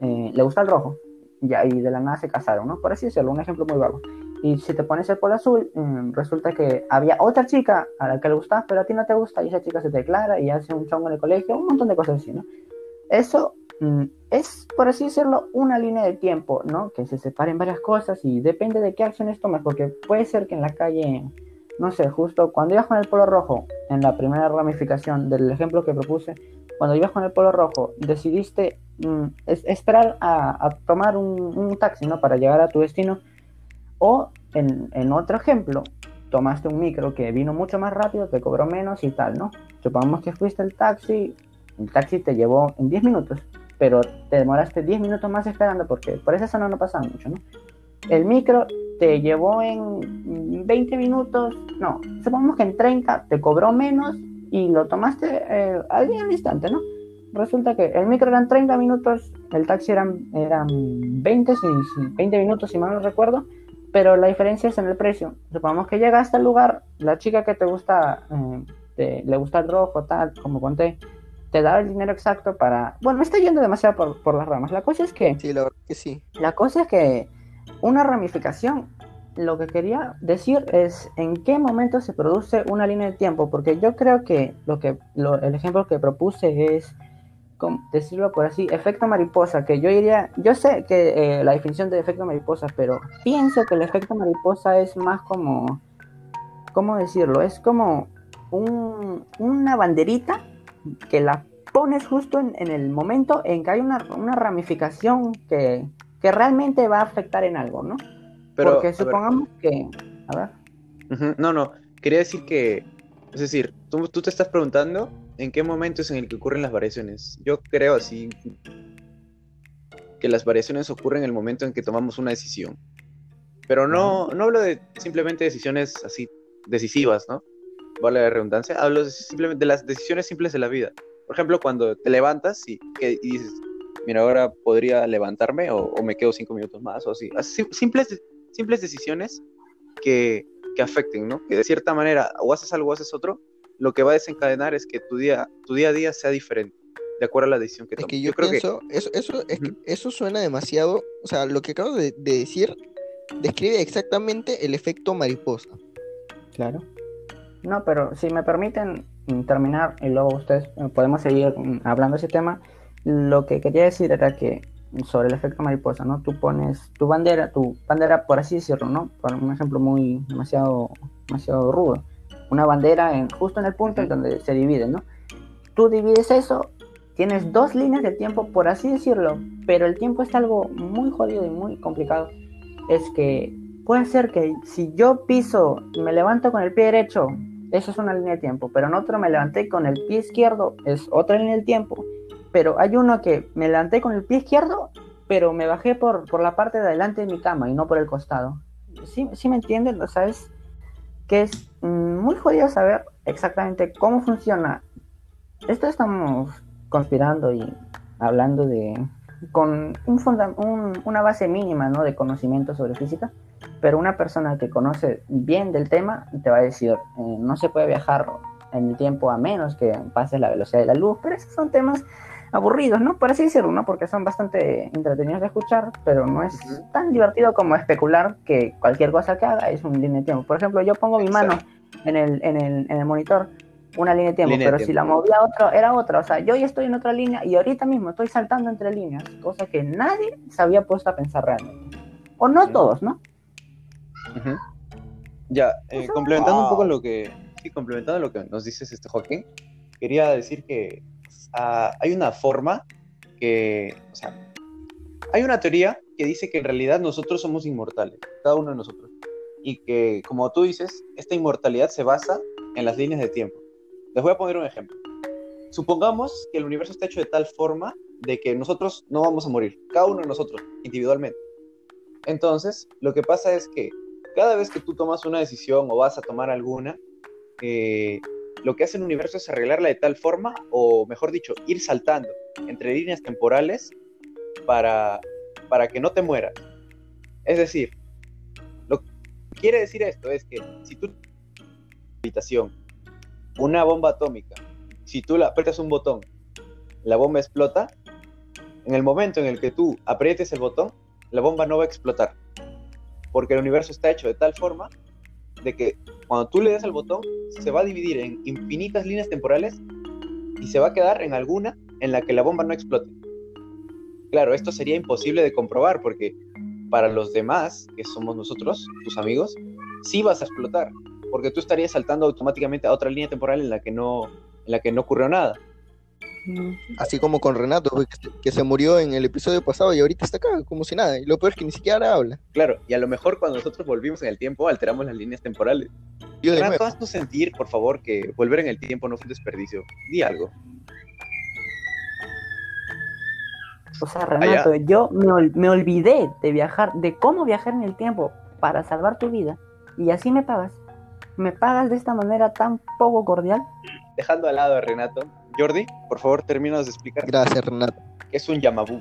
eh, le gusta el rojo. Ya, y de la nada se casaron, ¿no? Por así decirlo, un ejemplo muy vago. Y si te pones el polo azul, mm, resulta que había otra chica a la que le gustabas, pero a ti no te gusta, y esa chica se declara y hace un chongo en el colegio, un montón de cosas así, ¿no? Eso mm, es, por así decirlo, una línea de tiempo, ¿no? Que se separen varias cosas y depende de qué acciones tomas, porque puede ser que en la calle no sé, justo cuando ibas con el polo rojo, en la primera ramificación del ejemplo que propuse, cuando ibas con el polo rojo, decidiste mm, es- esperar a, tomar un, un taxi, ¿no? Para llegar a tu destino. O en, en otro ejemplo, tomaste un micro que vino mucho más rápido, te cobró menos y tal, ¿no? Supongamos que fuiste el taxi, el taxi te llevó en 10 minutos, pero te demoraste 10 minutos más esperando porque por esa zona no pasaba mucho, ¿no? El micro te llevó en 20 minutos, no, supongamos que en 30 te cobró menos y lo tomaste eh, al día al instante, ¿no? Resulta que el micro eran 30 minutos, el taxi eran, eran 20, si- si- 20 minutos, si mal no recuerdo, pero la diferencia es en el precio. Supongamos que llegaste al lugar, la chica que te gusta, eh, le gusta el rojo, tal, como conté, te da el dinero exacto para... Bueno, me está yendo demasiado por, por las ramas. La cosa es que... Sí, la verdad que sí. La cosa es que una ramificación, lo que quería decir es en qué momento se produce una línea de tiempo, porque yo creo que lo que lo- el ejemplo que propuse es como decirlo por así, efecto mariposa, que yo diría, yo sé que eh, la definición de efecto mariposa, pero pienso que el efecto mariposa es más como, ¿cómo decirlo? Es como un- una banderita que la pones justo en, en el momento en que hay una, una ramificación que, que realmente va a afectar en algo, ¿no? Pero, Porque ver, supongamos que, a ver, No, no, quería decir que, es decir, tú, tú te estás preguntando en qué momento es en el que ocurren las variaciones. Yo creo así que las variaciones ocurren en el momento en que tomamos una decisión. Pero no, no hablo de simplemente decisiones así decisivas, ¿no? Vale la redundancia. Hablo de simplemente de las decisiones simples de la vida. Por ejemplo, cuando te levantas y, que- y dices, mira, ahora podría levantarme o, o me quedo cinco minutos más o así. Así, simples, simples decisiones que, que afecten, ¿no? Que de cierta manera o haces algo o haces otro, lo que va a desencadenar es que tu día, tu día a día sea diferente, de acuerdo a la decisión que Es tomes. que yo, creo pienso, eso, eso, es que eso suena demasiado, o sea, lo que acabo de, de decir describe exactamente el efecto mariposa. claro. No, pero si me permiten terminar y luego ustedes eh, podemos seguir hablando de ese tema, lo que quería decir era que sobre el efecto mariposa, ¿no? Tú pones tu bandera, tu bandera, por así decirlo, ¿no? Por un ejemplo muy demasiado, demasiado rudo. Una bandera en, justo en el punto en donde se divide, ¿no? Tú divides eso, tienes dos líneas de tiempo, por así decirlo, pero el tiempo es algo muy jodido y muy complicado. Es que puede ser que si yo piso, me levanto con el pie derecho, eso es una línea de tiempo, pero en otro me levanté con el pie izquierdo, es otra línea de tiempo pero hay uno que me levanté con el pie izquierdo, pero me bajé por, por la parte de adelante de mi cama y no por el costado. ¿Sí, sí me entienden? O sea, es que es mm, muy jodido saber exactamente cómo funciona. Esto estamos conspirando y hablando de con un una base mínima ¿no? de conocimiento sobre física, pero una persona que conoce bien del tema te va a decir, eh, no se puede viajar en el tiempo a menos que pase la velocidad de la luz, pero esos son temas aburridos, ¿no? Por así decirlo, ¿no? Porque son bastante entretenidos de escuchar, pero no es tan divertido como especular que cualquier cosa que haga es un línea de tiempo. Por ejemplo, yo pongo mi mano en el, en el, en el monitor, una línea de tiempo, pero si la movía a otro, era otra. O sea, yo ya estoy en otra línea y ahorita mismo estoy saltando entre líneas, cosa que nadie se había puesto a pensar realmente. O no todos, ¿no? Ya, eh, complementando un poco lo que, sí, complementando lo que nos dices, este Joaquín, quería decir que hay una forma que, o sea, hay una teoría que dice que en realidad nosotros somos inmortales, cada uno de nosotros, y que, como tú dices, esta inmortalidad se basa en las líneas de tiempo. Les voy a poner un ejemplo. Supongamos que el universo está hecho de tal forma de que nosotros no vamos a morir, cada uno de nosotros, individualmente. Entonces, lo que pasa es que cada vez que tú tomas una decisión o vas a tomar alguna, eh, lo que hace el universo es arreglarla de tal forma, o mejor dicho, ir saltando entre líneas temporales para, para que no te mueras. Es decir, lo que quiere decir esto es que si tú habitación una bomba atómica, si tú la aprietas un botón, la bomba explota, en el momento en el que tú aprietes el botón, la bomba no va a explotar. Porque el universo está hecho de tal forma de que cuando tú le des al botón, se va a dividir en infinitas líneas temporales y se va a quedar en alguna en la que la bomba no explote. Claro, esto sería imposible de comprobar porque para los demás, que somos nosotros, tus amigos, sí vas a explotar, porque tú estarías saltando automáticamente a otra línea temporal en la que no, en la que no ocurrió nada. Así como con Renato, que se murió en el episodio pasado y ahorita está acá, como si nada. Y lo peor es que ni siquiera habla. Claro, y a lo mejor cuando nosotros volvimos en el tiempo, alteramos las líneas temporales. Renato, haznos sentir, por favor, que volver en el tiempo no fue un desperdicio. Di algo. O sea, Renato, yo me, me olvidé de viajar, de cómo viajar en el tiempo para salvar tu vida. Y así me pagas. ¿Me pagas de esta manera tan poco cordial? Dejando al lado a Renato, Jordi, por favor, terminas de explicar. Gracias, Renato. ¿Qué es un Yamabú?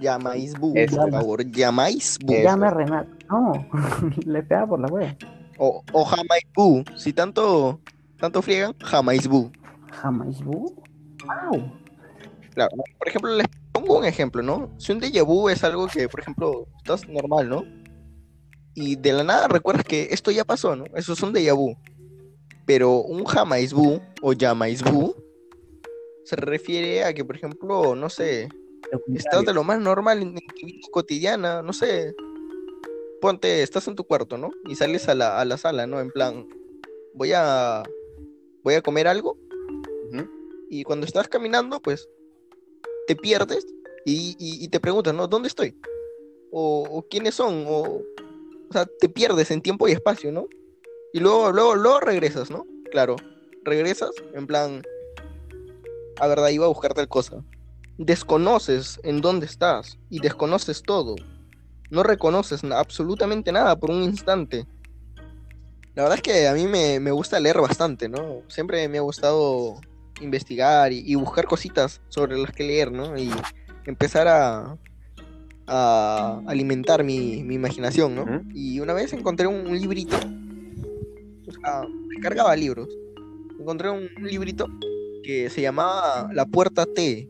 Llamaisbú, por favor. Llamaisbú. Llame Renato. No, le pega por la wea. O, o Jamaisbú. Si tanto, tanto friegan, Jamaisbú. ¿Jamaisbú? ¡Wow! Claro, por ejemplo, les pongo un ejemplo, ¿no? Si un déjà vu es algo que, por ejemplo, estás normal, ¿no? Y de la nada recuerdas que esto ya pasó, ¿no? Eso es un déjà vu. Pero un Jamaisbú o Llamaisbú se refiere a que, por ejemplo, no sé, estás de lo más normal en, tu vida cotidiana, no sé, ponte, estás en tu cuarto, ¿no? Y sales a la, a la sala, ¿no? En plan, voy a, voy a comer algo. Y cuando estás caminando, pues, te pierdes y, te preguntas, ¿no? ¿Dónde estoy? O, quiénes son, o, o sea, te pierdes en tiempo y espacio, ¿no? Y luego, luego, luego regresas, ¿no? Claro, regresas, en plan, a verdad, iba a buscar tal cosa. Desconoces en dónde estás y desconoces todo. No reconoces absolutamente nada por un instante. La verdad es que a mí me, gusta leer bastante, ¿no? Siempre me ha gustado investigar y, buscar cositas sobre las que leer, ¿no? Y empezar a, a alimentar mi, imaginación, ¿no? Y una vez encontré un, librito, o sea, me cargaba libros. Encontré un librito que se llamaba La Puerta T.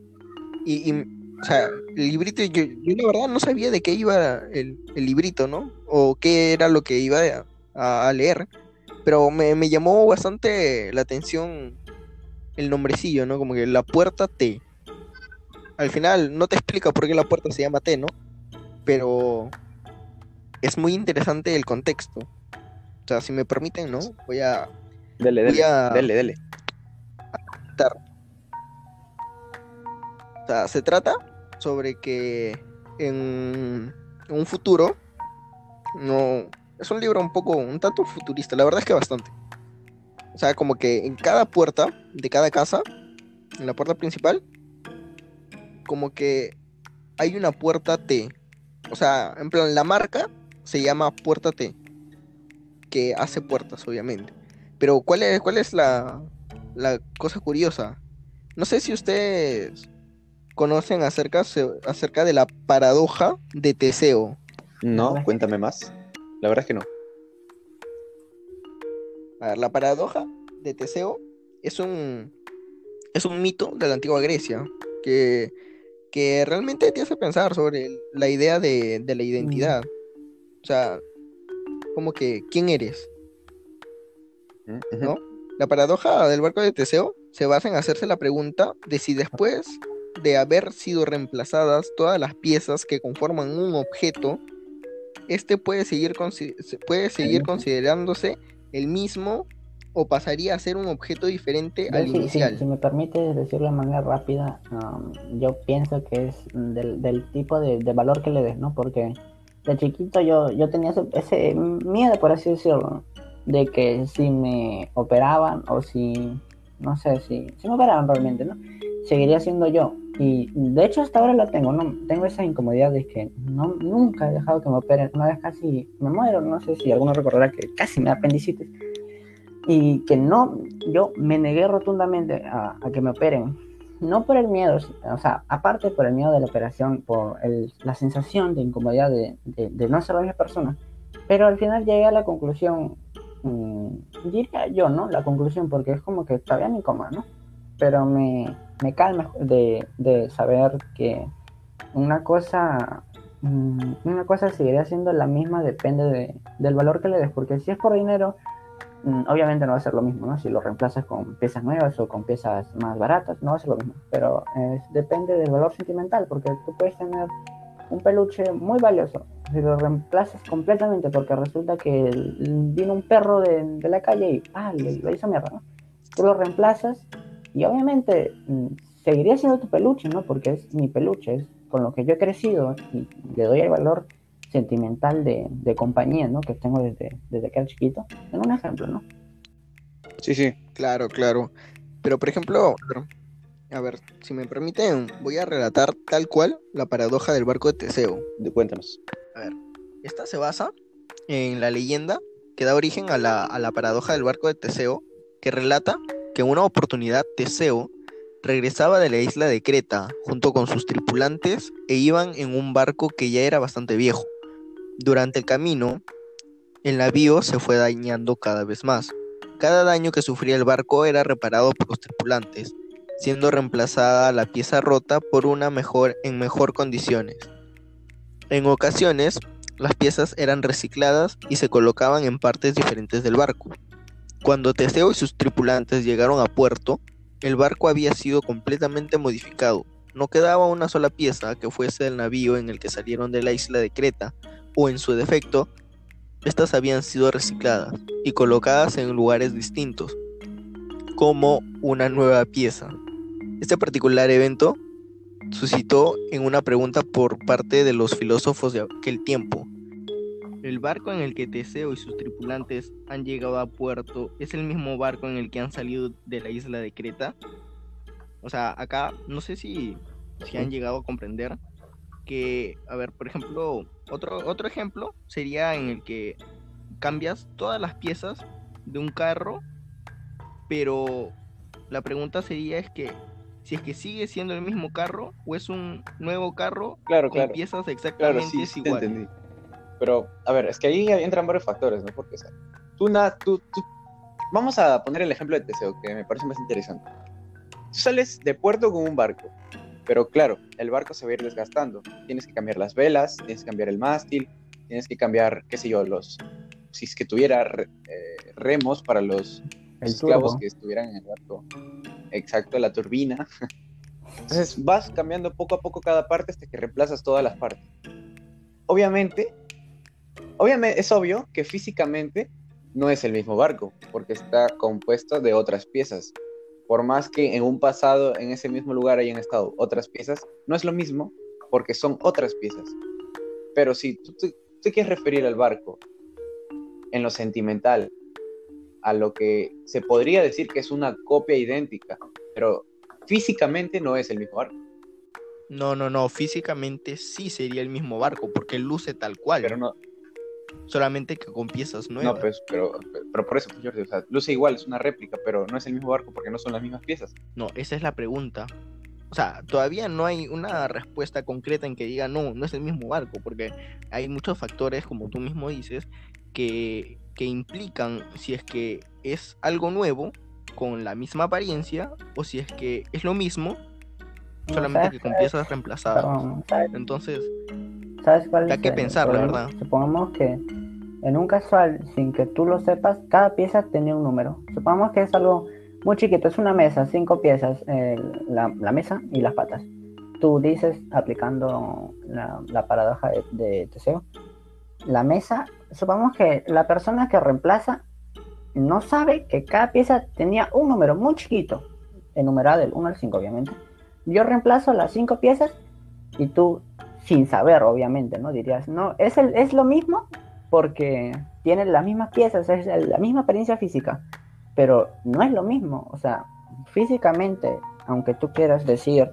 Y, o sea, el librito, yo, yo, la verdad no sabía de qué iba el, librito, ¿no? O qué era lo que iba a, leer. Pero me, llamó bastante la atención el nombrecillo, ¿no? Como que La Puerta T. al final no te explica por qué la puerta se llama T, ¿no? Pero es muy interesante el contexto. O sea, si me permiten, ¿no? Voy a... Dele, Voy dele, a- dele, dele. contar. O sea, se trata sobre que en un futuro, no, es un libro un poco, un tanto futurista, la verdad es que bastante. O sea, como que en cada puerta de cada casa, en la puerta principal, como que hay una puerta T. O sea, en plan, la marca se llama puerta T, que hace puertas, obviamente. Pero ¿cuál es, cuál es la, la cosa curiosa? No sé si ustedes conocen acerca, acerca de la paradoja de Teseo. No, cuéntame más. La verdad es que no. A ver, la paradoja de Teseo es un, es un mito de la antigua Grecia que, que realmente te hace pensar sobre la idea de, de la identidad. O sea, como que, ¿quién eres? ¿No? La paradoja del barco de Teseo se basa en hacerse la pregunta de si después de haber sido reemplazadas todas las piezas que conforman un objeto, este puede seguir, puede seguir considerándose el mismo o pasaría a ser un objeto diferente Yo al sí- sí, inicial. si me permite decirlo de manera rápida, um, yo pienso que es del, del tipo de, de valor que le des, ¿no? Porque de chiquito yo, yo tenía ese, ese miedo, por así decirlo, de que si me operaban o si, no sé, si, si me operaban realmente, ¿no? Seguiría siendo yo. Y de hecho hasta ahora la tengo, ¿no? Tengo esa incomodidad de que no, nunca he dejado que me operen. Una vez casi me muero, no sé si alguno recordará que casi me apendicitis y que no, yo me negué rotundamente a, a que me operen, no por el miedo, o sea, aparte por el miedo de la operación, por el- la sensación de incomodidad de, de- de no ser la misma persona, pero al final llegué a la conclusión, mm, diría yo, ¿no? La conclusión, porque es como que todavía me incomoda, ¿no? Pero me, me calma de, de saber que una cosa, mm, una cosa seguiría siendo la misma, depende de, del valor que le des, porque si es por dinero, obviamente no va a ser lo mismo, ¿no? Si lo reemplazas con piezas nuevas o con piezas más baratas, no va a ser lo mismo. Pero eh, depende del valor sentimental, porque tú puedes tener un peluche muy valioso. Si lo reemplazas completamente porque resulta que vino un perro de, de la calle y ah, le, lo hizo mierda, ¿no? Tú lo reemplazas y obviamente mm, seguiría siendo tu peluche, ¿no? Porque es mi peluche, es con lo que yo he crecido y le doy el valor sentimental de, de compañía, ¿no? Que tengo desde, desde que era chiquito. En un ejemplo, ¿no? Sí, sí. Claro, claro. Pero por ejemplo, a ver, si me permiten, voy a relatar tal cual la paradoja del barco de Teseo. De- Cuéntanos. Esta se basa en la leyenda que da origen a la, a la paradoja del barco de Teseo, que relata que en una oportunidad Teseo regresaba de la isla de Creta junto con sus tripulantes e iban en un barco que ya era bastante viejo. Durante el camino, el navío se fue dañando cada vez más. Cada daño que sufría el barco era reparado por los tripulantes, siendo reemplazada la pieza rota por una mejor en mejor condiciones. En ocasiones, las piezas eran recicladas y se colocaban en partes diferentes del barco. Cuando Teseo y sus tripulantes llegaron a puerto, el barco había sido completamente modificado. No quedaba una sola pieza que fuese del navío en el que salieron de la isla de Creta, o en su defecto, estas habían sido recicladas y colocadas en lugares distintos, como una nueva pieza. Este particular evento suscitó en una pregunta por parte de los filósofos de aquel tiempo. ¿El barco en el que Teseo y sus tripulantes han llegado a puerto es el mismo barco en el que han salido de la isla de Creta? O sea, acá no sé si, si han llegado a comprender que, a ver, por ejemplo, otro, otro ejemplo sería en el que cambias todas las piezas de un carro, pero la pregunta sería es que si es que sigue siendo el mismo carro o es un nuevo carro Claro, con claro. piezas Claro, exactamente sí, sí te iguales. entendí. Pero, a ver, es que ahí entran varios factores, ¿no? Porque, o sea, tú, na- tú, tú- Vamos a poner el ejemplo de Teseo, que me parece más interesante. Tú sales de puerto con un barco, pero claro, el barco se va a ir desgastando. Tienes que cambiar las velas, tienes que cambiar el mástil, tienes que cambiar, qué sé yo, los... Si es que tuviera eh, remos para los El esclavos que estuvieran en el barco. Exacto, la turbina. Entonces vas cambiando poco a poco cada parte hasta que reemplazas todas las partes. Obviamente, obviamente es obvio que físicamente no es el mismo barco, porque está compuesto de otras piezas. Por más que en un pasado, en ese mismo lugar hayan estado otras piezas, no es lo mismo porque son otras piezas. Pero si tú te quieres referir al barco en lo sentimental, a lo que se podría decir que es una copia idéntica, pero físicamente no es el mismo barco. No, no, no, físicamente sí sería el mismo barco, porque luce tal cual. Pero no. Solamente que con piezas nuevas. No, pues, pero, pero por eso, pues, Jordi, o sea, luce igual, es una réplica, pero no es el mismo barco porque no son las mismas piezas. No, esa es la pregunta. O sea, todavía no hay una respuesta concreta en que diga, no, no es el mismo barco, porque hay muchos factores, como tú mismo dices, que, que implican si es que es algo nuevo con la misma apariencia o si es que es lo mismo solamente que con piezas reemplazadas. Entonces, ¿sabes cuál hay que pensar, la verdad. Supongamos que en un casual, sin que tú lo sepas, cada pieza tenía un número. Supongamos que es algo muy chiquito, es una mesa, cinco piezas, la, mesa y las patas. Tú dices, aplicando la, paradoja de, de Teseo, la mesa, supongamos que la persona que reemplaza no sabe que cada pieza tenía un número muy chiquito, enumerado del 1 al 5, obviamente. Yo reemplazo las cinco piezas y tú, sin saber, obviamente, ¿no? Dirías, no, es, el, es lo mismo porque tienen las mismas piezas, es la misma apariencia física, pero no es lo mismo. O sea, físicamente, aunque tú quieras decir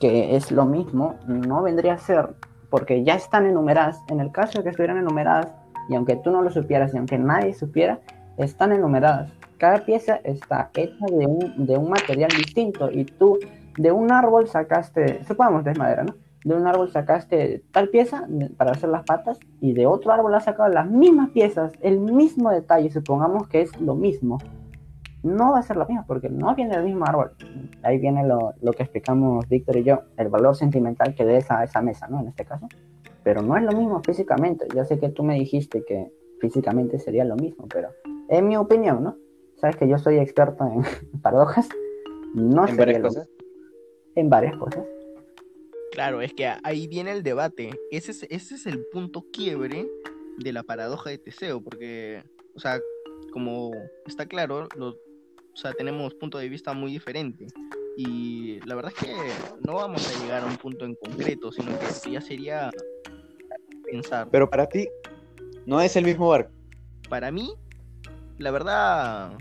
que es lo mismo, no vendría a ser porque ya están enumeradas. En el caso de que estuvieran enumeradas, y aunque tú no lo supieras y aunque nadie supiera, están enumeradas. Cada pieza está hecha de un, de un material distinto y tú de un árbol sacaste, supongamos de madera, ¿no? De un árbol sacaste tal pieza para hacer las patas y de otro árbol has sacado las mismas piezas, el mismo detalle, supongamos que es lo mismo. No va a ser lo mismo porque no viene del mismo árbol. Ahí viene lo, lo que explicamos Víctor y yo, el valor sentimental que des a esa mesa, ¿no? En este caso. Pero no es lo mismo físicamente. Ya sé que tú me dijiste que físicamente sería lo mismo, pero en mi opinión, ¿no? Sabes que yo soy experto en paradojas. No ¿En varias cosas? En varias cosas. Claro, es que ahí viene el debate. Ese es, ese es el punto quiebre de la paradoja de Teseo, porque, o sea, como está claro, o sea, tenemos puntos de vista muy diferentes. Y la verdad es que no vamos a llegar a un punto en concreto, sino que ya sería pensar. Pero para ti, no es el mismo barco. Para mí, la verdad,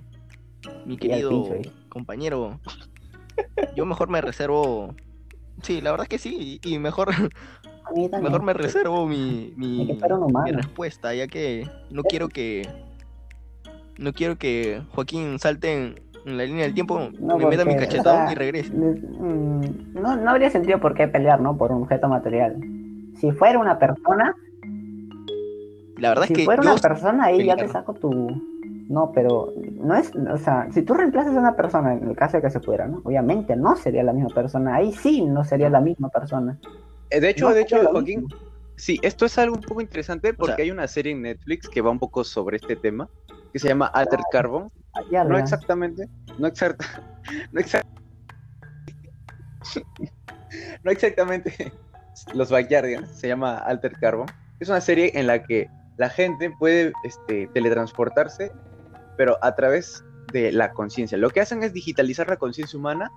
mi querido compañero, yo mejor me reservo. Sí, la verdad es que sí, y mejor, mejor me reservo mi, mi, respuesta, ya que no quiero que no quiero que Joaquín salte en, la línea del tiempo, me meta mi cachetón y regrese. Mm, no, no habría sentido por qué pelear, ¿no? Por un objeto material. Si fuera una persona, la verdad es que. Si fuera una persona, ahí ya te saco tu, no, pero no es, o sea, si tú reemplazas a una persona, en el caso de que se pudiera, ¿no? Obviamente no sería la misma persona, ahí sí no sería la misma persona. Eh, de hecho, de hecho, Joaquín, sí, esto es algo un poco interesante porque hay una serie en Netflix que va un poco sobre este tema, que se llama Alter Carbon. no exactamente, no exacta, no exactamente, no exactamente los Backyardigans, se llama Alter Carbon. Es una serie en la que la gente puede este, teletransportarse pero a través de la conciencia. Lo que hacen es digitalizar la conciencia humana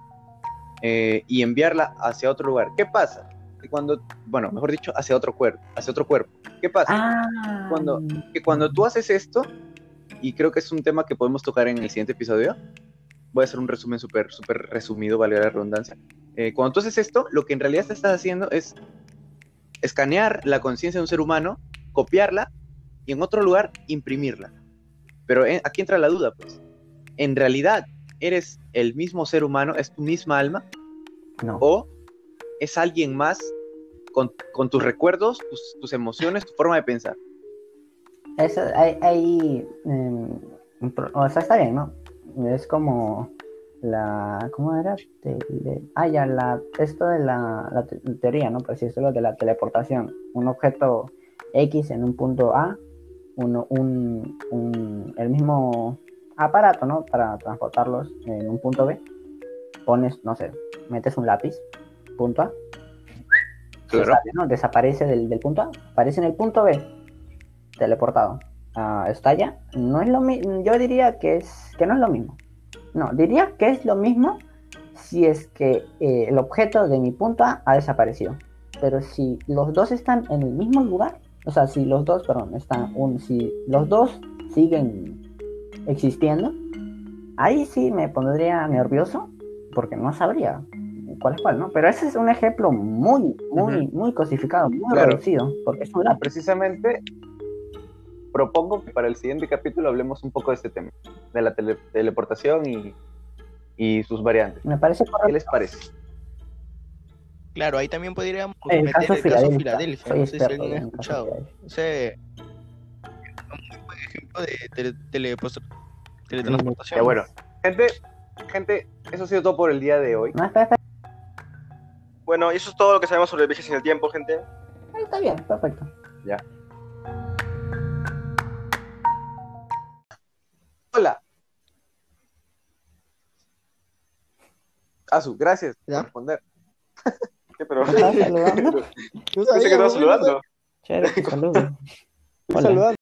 eh, y enviarla hacia otro lugar. ¿Qué pasa? Que cuando, bueno, mejor dicho, hacia otro cuerpo, hacia otro cuerpo. ¿Qué pasa? Ah. Cuando, que cuando tú haces esto, y creo que es un tema que podemos tocar en el siguiente episodio, voy a hacer un resumen súper, súper resumido, vale la redundancia. Eh, cuando tú haces esto, lo que en realidad te estás haciendo es escanear la conciencia de un ser humano, copiarla y en otro lugar imprimirla. Pero eh, aquí entra la duda, pues. ¿En realidad eres el mismo ser humano? ¿Es tu misma alma? No. ¿O es alguien más con, tus recuerdos, tus, emociones, tu forma de pensar? Eso, hay, em, o sea, está bien, ¿no? Es como la, ¿cómo era? ah, ya, la, esto de la, la teoría, ¿no? Por así decirlo, de la teleportación. Un objeto X en un punto A uno, un, el mismo aparato, ¿no? Para transportarlos en un punto B. pones, no sé, metes un lápiz, punto A, se Claro. sale, ¿no? Desaparece del, del punto A, aparece en el punto B, teleportado. Ah, estalla, no es lo mismo, yo diría que es que no es lo mismo. No, diría que es lo mismo si es que eh, el objeto de mi punto A ha desaparecido. Pero si los dos están en el mismo lugar, o sea, si los dos, perdón, están un, si los dos siguen existiendo, ahí sí me pondría nervioso porque no sabría cuál es cuál, ¿no? Pero ese es un ejemplo muy, muy, muy cosificado, muy Claro. reducido, porque es un lápiz. Precisamente propongo que para el siguiente capítulo hablemos un poco de este tema, de la tele- teleportación y, y sus variantes. Me parece ¿Qué correcto. les parece? Claro, ahí también podríamos El meter caso el caso Filadelfia. No sé si alguien ha escuchado. Filadelfia. Ese es un muy buen ejemplo de tele- teletransportación. Ya bueno, gente, gente, eso ha sido todo por el día de hoy. No, espera. Bueno, y eso es todo lo que sabemos sobre viajes en el tiempo, gente. Ahí Está bien, perfecto. Hola. Azu, gracias ¿Ya? por responder. ¿Qué, pero... ¿Estás saludando? Yo sabía, estaba güey, saludando. Chévere, te saludo. Hola. saludando.